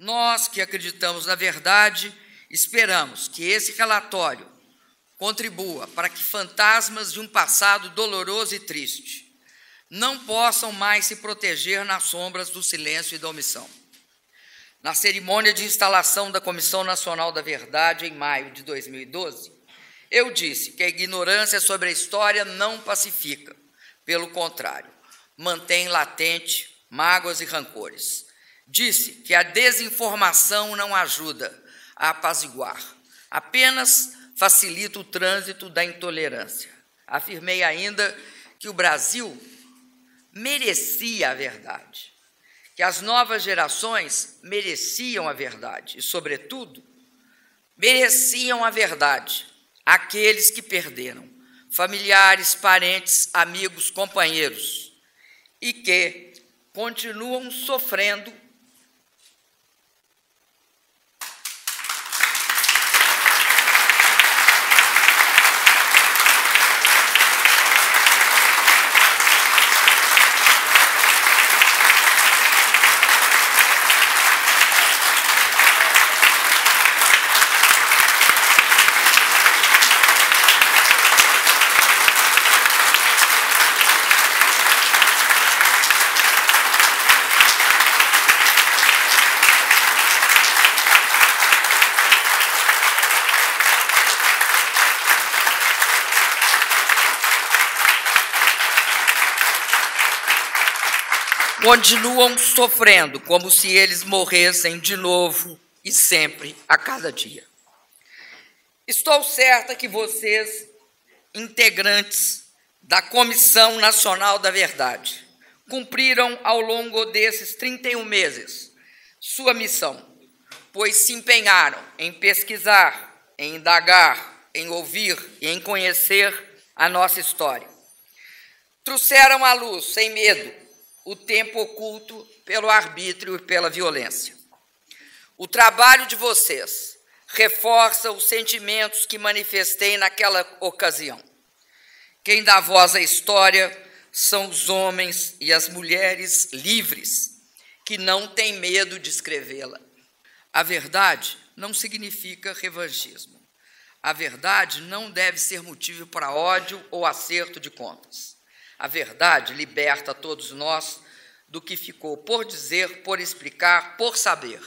Nós que acreditamos na verdade, esperamos que esse relatório contribua para que fantasmas de um passado doloroso e triste não possam mais se proteger nas sombras do silêncio e da omissão. Na cerimônia de instalação da Comissão Nacional da Verdade, em maio de 2012, eu disse que a ignorância sobre a história não pacifica, pelo contrário, mantém latente mágoas e rancores. Disse que a desinformação não ajuda a apaziguar, apenas facilita o trânsito da intolerância. Afirmei ainda que o Brasil merecia a verdade que as novas gerações mereciam a verdade e, sobretudo, mereciam a verdade aqueles que perderam familiares, parentes, amigos, companheiros e que continuam sofrendo continuam sofrendo como se eles morressem de novo e sempre, a cada dia. Estou certa que vocês, integrantes da Comissão Nacional da Verdade, cumpriram ao longo desses 31 meses sua missão, pois se empenharam em pesquisar, em indagar, em ouvir e em conhecer a nossa história. Trouxeram à luz, sem medo, o tempo oculto pelo arbítrio e pela violência. O trabalho de vocês reforça os sentimentos que manifestei naquela ocasião. Quem dá voz à história são os homens e as mulheres livres, que não têm medo de escrevê-la. A verdade não significa revanchismo. A verdade não deve ser motivo para ódio ou acerto de contas. A verdade liberta todos nós do que ficou por dizer, por explicar, por saber.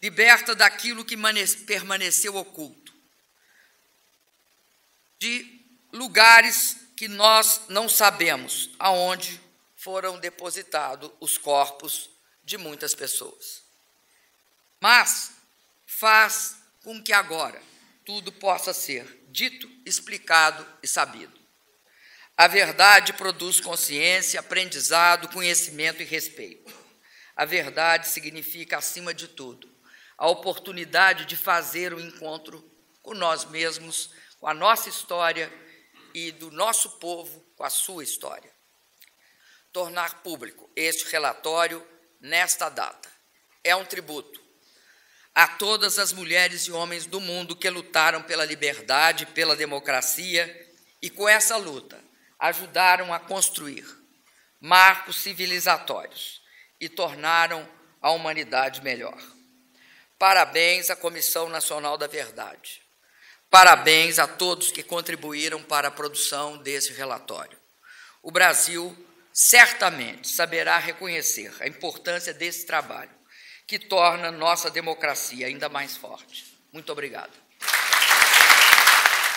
Liberta daquilo que permaneceu oculto. De lugares que nós não sabemos aonde foram depositados os corpos de muitas pessoas. Mas faz com que agora tudo possa ser dito, explicado e sabido. A verdade produz consciência, aprendizado, conhecimento e respeito. A verdade significa, acima de tudo, a oportunidade de fazer o encontro com nós mesmos, com a nossa história e do nosso povo com a sua história. Tornar público este relatório nesta data é um tributo a todas as mulheres e homens do mundo que lutaram pela liberdade, pela democracia e com essa luta ajudaram a construir marcos civilizatórios e tornaram a humanidade melhor. Parabéns à Comissão Nacional da Verdade. Parabéns a todos que contribuíram para a produção desse relatório. O Brasil certamente saberá reconhecer a importância desse trabalho, que torna nossa democracia ainda mais forte. Muito obrigado.